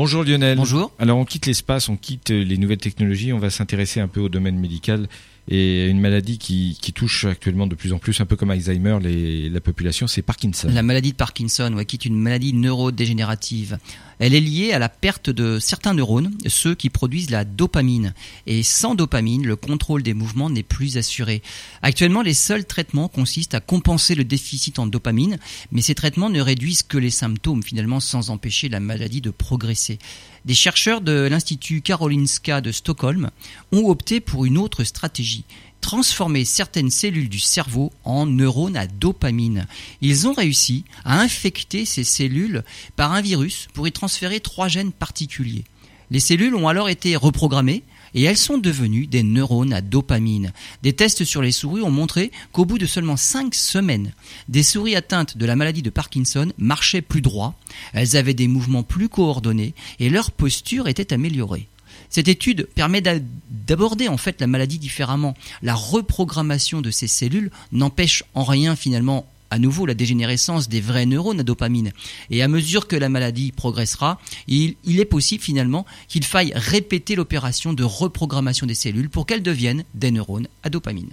Bonjour Lionel. Bonjour. Alors on quitte l'espace, on quitte les nouvelles technologies, on va s'intéresser un peu au domaine médical et une maladie qui, touche actuellement de plus en plus, un peu comme Alzheimer, la population, c'est Parkinson. La maladie de Parkinson, ouais, qui est une maladie neurodégénérative. Elle est liée à la perte de certains neurones, ceux qui produisent la dopamine. Et sans dopamine, le contrôle des mouvements n'est plus assuré. Actuellement, les seuls traitements consistent à compenser le déficit en dopamine, mais ces traitements ne réduisent que les symptômes, finalement, sans empêcher la maladie de progresser. Des chercheurs de l'Institut Karolinska de Stockholm ont opté pour une autre stratégie transformer certaines cellules du cerveau en neurones à dopamine. Ils ont réussi à infecter ces cellules par un virus pour y transférer trois gènes particuliers. Les cellules ont alors été reprogrammées et elles sont devenues des neurones à dopamine. Des tests sur les souris ont montré qu'au bout de seulement cinq semaines, des souris atteintes de la maladie de Parkinson marchaient plus droit, elles avaient des mouvements plus coordonnés et leur posture était améliorée. Cette étude permet d'aborder en fait la maladie différemment. La reprogrammation de ces cellules n'empêche en rien finalement à nouveau la dégénérescence des vrais neurones à dopamine. Et à mesure que la maladie progressera, il, est possible finalement qu'il faille répéter l'opération de reprogrammation des cellules pour qu'elles deviennent des neurones à dopamine.